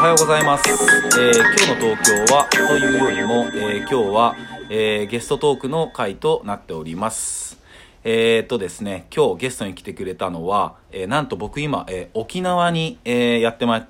おはようございます。えー今日の東京は、というよりも、えー今日は、えーゲストトークの回となっております。えーっとですね、今日ゲストに来てくれたのは、えーなんと僕今、えー沖縄に、えーやってま、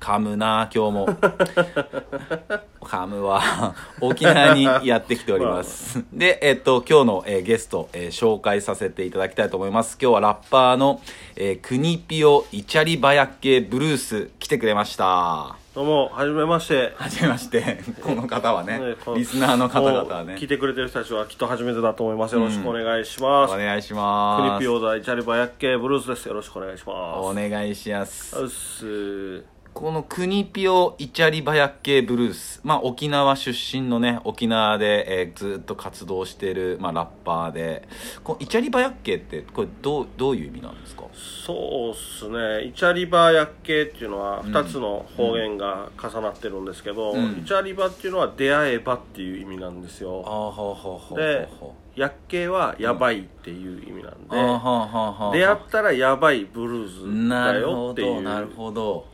噛むな今日も。噛むは、沖縄にやってきております。で、えっと、今日の、えーゲスト、えー紹介させていただきたいと思います。今日はラッパーの、えー、クニピオイチャリバヤッケブルース来てくれました。どうも、はじめまして。はじめまして、この方はねね、リスナーの方々はね聞い、てくれてる人たちはきっと初めてだと思います。よろしくお願いします。お願いしクます。リピオダイチャリバヤッケブルースです。よろしくお願いします。お願いします。このクニピオイチャリバヤッケブルース、まあ沖縄出身のね、沖縄で、えーずっと活動してる、まあラッパーで、このイチャリバヤッケって、これどう、どういう意味なんですか？そうっすね。イチャリバヤッケっていうのは2つの方言が重なってるんですけど、うんイチャリバっていうのは出会えばっていう意味なんですあよ。あ、はあ、はあ、はで、ヤッケはやばいっていう意味なんで。出会ったらやばいブルーズだなるほど、よっていうなるほど。意味を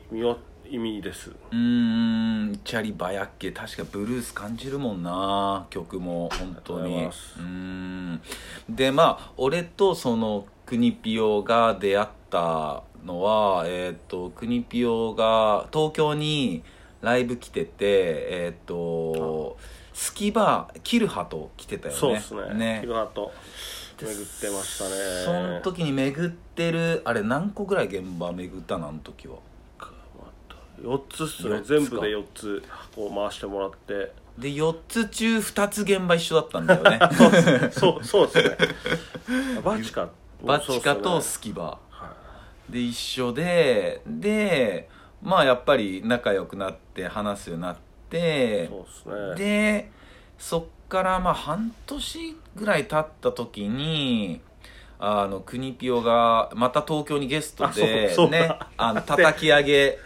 意味です。うーん、イチャリバヤッケ、確かブルース感じるもんな、曲も、本当に。うん。で、まあ、俺とその、クニピオが出会ったのは、えっ、と、クニピオが東京にライブ来てて、えっ、と、スキバー、キルハと来てたよね。そうですね。ねキルハート巡ってましたね。その時に巡ってる、あれ何個ぐらい現場巡ったのあの時は？4つっすね。全部で4つこう回してもらって。で、4つ中2つ現場一緒だったんだよね。そうそうですね。バチカバチカとスキバ。はで一緒ででまあやっぱり仲良くなって話すようになっていそうですね。でそっからまあ半年ぐらい経った時にあの国ピオがまた東京にゲストでねあの叩き上げ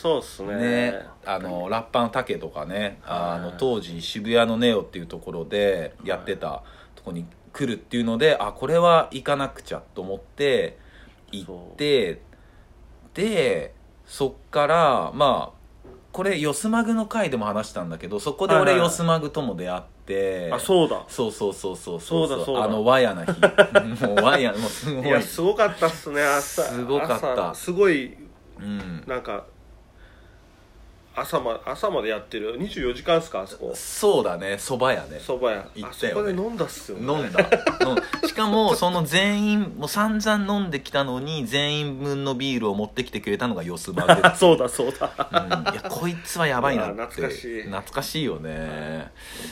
そうですね。ね、あのラッパーのタケとかねあのはい当時渋谷のネオっていうところでやってたとこに来るっていうのであこれは行かなくちゃと思って行ってでそっからまあこれヨスマグの回でも話したんだけどそこで俺はいはいはい。ヨスマグとも出会ってあそうだ。そうそうそうそうそう。だそうだ。あのワヤな日。もうワヤもうすごい。いやすごかったっすね朝。すごかった。朝すごいうん。なんか朝ま朝までやってる24時間っすかあそこ。そうだね。蕎麦屋ね。そば屋。あそ行ったよね。こで飲んだっすよね。飲んだ、うんしかも その全員もう散々飲んできたのに全員分のビールを持ってきてくれたのがヨスバグ、あ そうだそうだ。うん、いやこいつはやばいなって。懐かしい。懐かしいよね。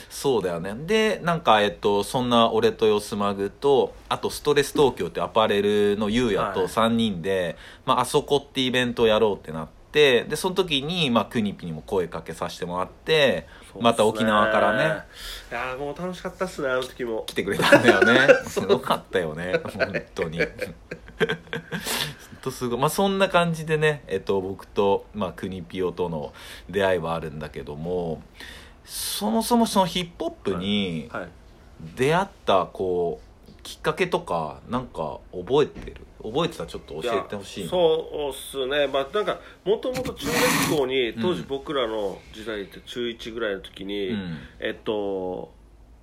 そうだよね。でなんかえっとそんな俺とヨスマグとあとストレス東京ってアパレルのゆうやとはい。3人で、まああそこってイベントをやろうってなってでその時に、まあ、クニピにも声かけさせてもらってまた沖縄からね。いやーもう楽しかったっすねあの時も。来てくれたんだよね。すごかったよね本当に。本当すごい。まあそんな感じでねえっと僕と、まあ、クニピオとの出会いはあるんだけどもそもそもそのヒップホップにはい。出会ったこうきっかけとかなんか覚えてる？覚えてたらちょっと教えてほしいな。そうっすね。まあなんかもともと中学校に当時僕らの時代って中1ぐらいの時に、うん。えっと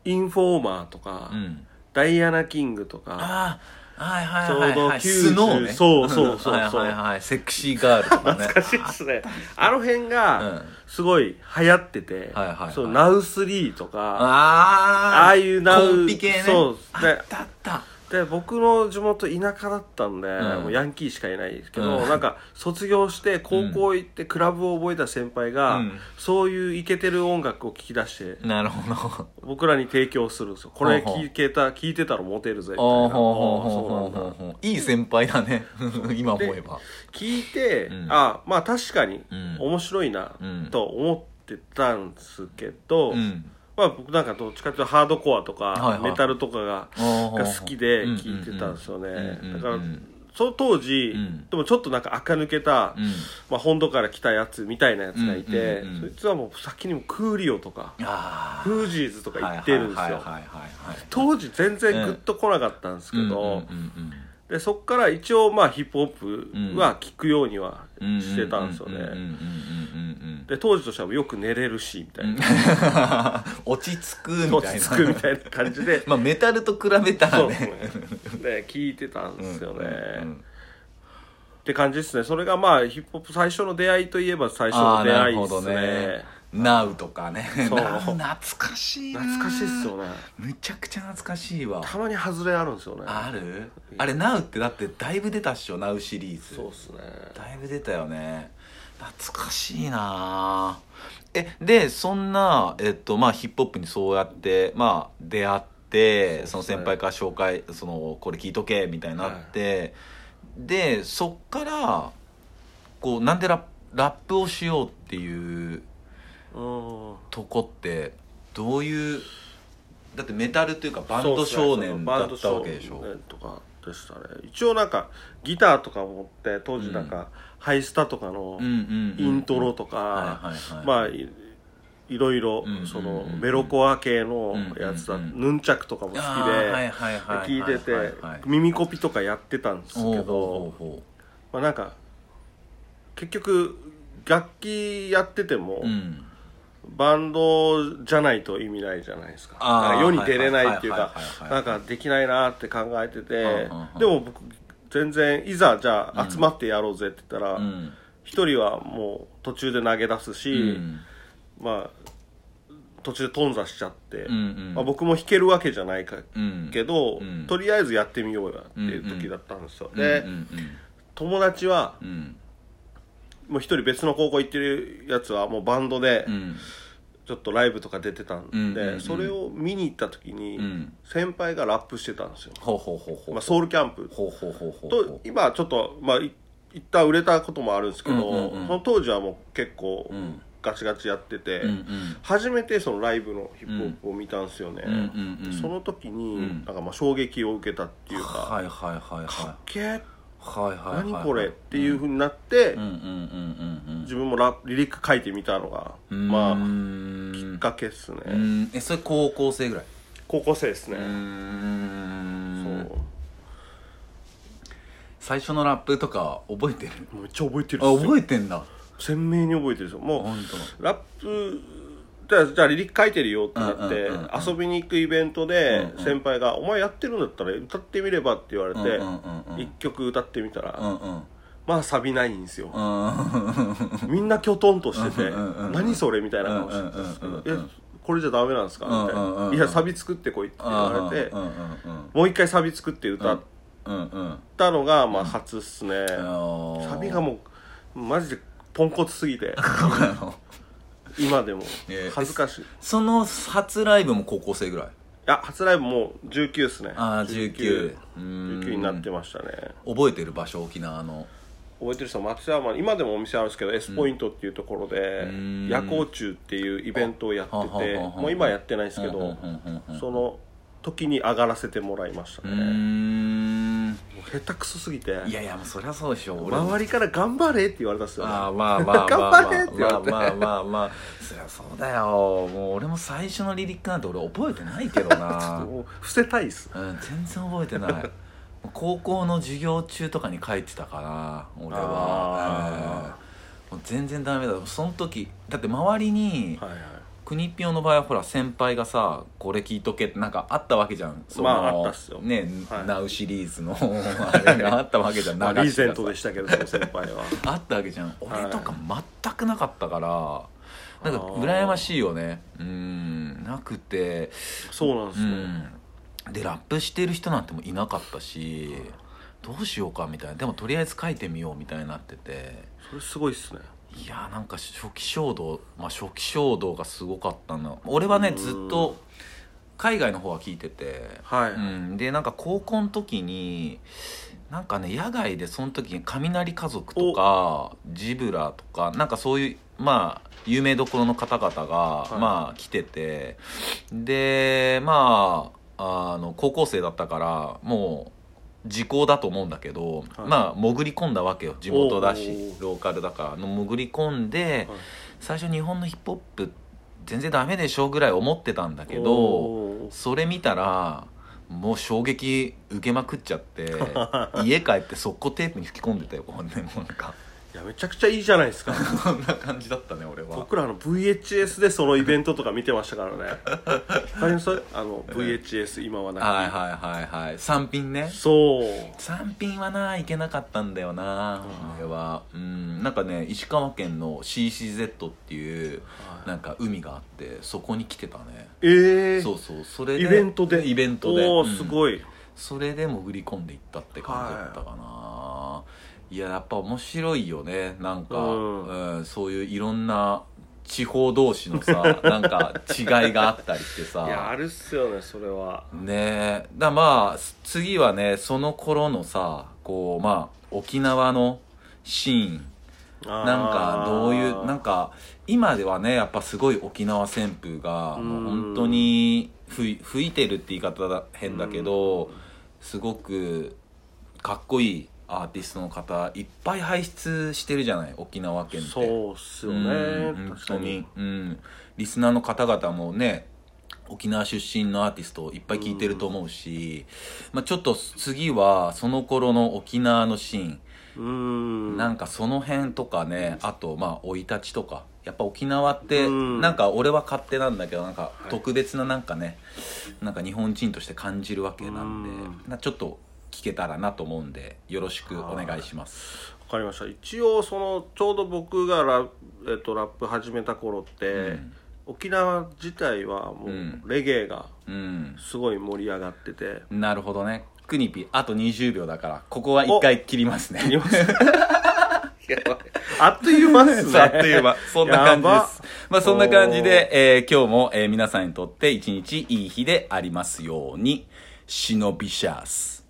インフォーマーとか、うん。ダイアナ・キングとかああはいはいはいはい。ちょうど90スノーね。そうそうそうそう。はいはいはいセクシーガールとかね。懐かしいっすね。あの辺うがん。すごい流行ってて、はいはいはい。そうナウスリーとかああああいうナウコンピ系ね。そうであったあったで僕の地元田舎だったんで、ん。もうヤンキーしかいないですけど、うん。なんか卒業して高校行ってクラブを覚えた先輩が、うん。そういうイケてる音楽を聴き出してなるほど。僕らに提供するんですよ。これほう。ほう聴けた聞いてたらモテるぜみたいな。ああそうなんだ。いい先輩だね。今思えば。聞いて、うん。あまあ確かにうん。面白いなうん。と思ってたんですけど、うんまあ僕なんかどっちかというとハードコアとか、メタルとかががが好きで聞いてたんですよね。だからうんその当時、うん。でもちょっとなんか垢抜けた、うん。まあ、本土から来たやつみたいなやつがいて、うんうんうんそいつはもう先にもクーリオとかあフージーズとか言ってるんですよ。はいはいはいはいはい当時全然グッと来なかったんですけど、うんうんうんでそっから一応まあヒップホップは聞くようにはうんしてたんですよね。で当時としてはよく寝れるし みたいな、落ち着くみ落たいな。ち着くみたいな感じで。まあメタルと比べたらそうで聞いてたんですよね、うんって感じですね。それがまあヒップホップ最初の出会いといえば最初あの出会いですね「ナウとかね。そう。Now 懐かしいな。懐かしいっすよね。むちゃくちゃ懐かしいわ。たまに外れあるんですよね。ある？あれ「ナウってだってだいぶ出たっしょ「ナウシリーズ。そうっすね。だいぶ出たよね。懐かしいな。えでそんなえっとまあヒップホップにそうやってまあ出会ってそ,、その先輩から紹介そのこれ聞いとけみたいになって、でそっからこうなんでラップラップをしようっていううんとこってどういうだってメタルっていうかバンド少年だったわけでしょ？バンド少年とかでしたね。一応なんかギターとか持って当時なんか、ハイスタとかのうんうんうん。イントロとか、まあいいろいろうんうんうんそのメロコア系のやつだ、うんうん。うんヌンチャクとかも好きで、聞いてて、耳コピとかやってたんですけどまあ、なんか結局楽器やってても、ううんバンドじゃないと意味ないじゃないですか。か世に出れないっていうかなんかできないなって考えててでも僕全然いざじゃあ集まってやろうぜって言ったらうん。一人はもう途中で投げ出すし、うん。まあ途中で頓挫しちゃって、うんうん。まあ、僕も弾けるわけじゃないかうん。けど、うん。とりあえずやってみようよっていう時だったんですよ、で、うんうん友達はうんうん。もう一人別の高校行ってるやつはもうバンドでうんちょっとライブとか出てたんで、うんうんうん。それを見に行った時にうん。先輩がラップしてたんですよ、ほうほうほうほう。まあ、ソウルキャンプ。ほうほうほうほうと今ちょっとまあい一旦売れたこともあるんですけど、うんうんうん。その当時はもう結構ん。ガチガチやってて、うんうん。初めてそのライブのヒップホップを見たんですよね、うんうんうん。その時にん。なんかまあ衝撃を受けたっていうか、はいはいはいかっはけーいはいはいはい何これっていうふうになって、自分もラリリック書いてみたのが、うん。まあうきっんかけっすね、うん。えそれ高校生ぐらい？高校生ですね、そう。最初のラップとか覚えてる？めっちゃ覚えてるあっすよ。覚えてんだ。鮮明に覚えてるんですよ。も本うラップじゃあじゃあリリック書いてるよってなって、遊びに行くイベントで先輩が「お前やってるんだったら歌ってみれば」って言われて一曲歌ってみたら、まあサビないんですよ、うん。みんなきょとんとしててうんうんうん「何それ?」みたいな顔してこれじゃダメなんですか?」みたいな「うんうんうん。うんいやサビ作ってこい」って言われてもう一回サビ作って歌ったのがまあ初っすね。うん。サビがもうマジでポンコツすぎて 今でも。えー恥ずかしい。いその初ライブも高校生ぐらい？や初ライブもう19っすね。ああ19 19になってましたね。覚えてる場所沖縄の？覚えてる人松山に今でもお店あるんですけど S ポイントっていうところでん。夜光中っていうイベントをやってはははてはもう今はやってないですけどうん。うん。うん。うん。その時に上がらせてもらいましたうーねん下手くそすぎて。いやいやもうそりゃそうでしょ周りから頑張れって言われたんですよああまあまあまあまあ頑張れって言われて。まあまあまあまあそりゃそうだよ。もう俺も最初のリリックなんて俺覚えてないけどな。もう伏せたいっす。うん全然覚えてない。高校の授業中とかに書いてたかな俺は。もう全然ダメだ。その時だって周りにはいはい国ぴょんの場合はほら先輩がさこれ聞いとけってなんかあったわけじゃん。そのまああったっすよ。ね、はい。ナウシリーズの あれがあったわけじゃん。まあリーゼントでしたけどその先輩は。あったわけじゃん。俺とか全くなかったから、なんか羨ましいよね。うんなくて。そうなんですね、うん。でラップしてる人なんてもいなかったしどうしようかみたいな。でもとりあえず書いてみようみたいになってて。それすごいっすねいやーなんか初期衝動まあ初期衝動がすごかったな。俺はねうん。ずっと海外の方は聞いてて、はい、うん、でなんか高校の時になんかね野外でその時に雷家族とかジブラとかなんかそういうまあ有名どころの方々が、い。まあ来てて。でまああの高校生だったからもう時効だと思うんだけど、はい。まあ潜り込んだわけよ。地元だしローカルだから。の潜り込んで、はい。最初日本のヒップホップ全然ダメでしょぐらい思ってたんだけどそれ見たらもう衝撃受けまくっちゃって 家帰って速攻テープに吹き込んでたよねもうなんかいやめちゃくちゃいいじゃないですか。こんな感じだったね俺は。僕らあの VHS でそのイベントとか見てましたからね。わかります？あの VHS 今はなきはいはいはいはい。三品ね。そう。三品はな行けなかったんだよな俺は。うん。なんかね石川県の CCZ っていうはい。なんか海があってそこに来てたね。ええ。そうそう。それでイベントで。イベントで。おおうんすごい、それで潜り込んでいったって感じだったかな、い、ややっぱ面白いよね。なんか、うん。うんそういういろんな地方同士のさ なんか違いがあったりしてさ。いやあるっすよねそれは。ね。えだまあ次はねその頃のさこうまあ沖縄のシーン。なんかどういうなんか今ではねやっぱすごい沖縄旋風がうん。もう本当に吹い吹いてるって言い方だ変だけどすごくかっこいいアーティストの方いっぱい輩出してるじゃない沖縄県って。そうっすよねうん確かに。うん、リスナーの方々もね沖縄出身のアーティストいっぱい聞いてると思うし、まあ、ちょっと次はその頃の沖縄のシーン。うん。なんかその辺とかねあとまあ生い立ちとか。やっぱ沖縄ってうん。なんか俺は勝手なんだけどなんかい。特別ななんかねなんか日本人として感じるわけなんでうん。なちょっと聞けたらなと思うんでよろしくお願いします。わかりました。一応そのちょうど僕がラ,、えっと、ラップ始めた頃って、うん。沖縄自体はもうん。うレゲエがうん。すごい盛り上がってて、なるほどね。クニピあと20秒だからここは一回切りますね。あっという間ですね。あっという間。そんな感じです。まあそんな感じで、えー今日も、えー皆さんにとって一日いい日でありますように、忍びシャース。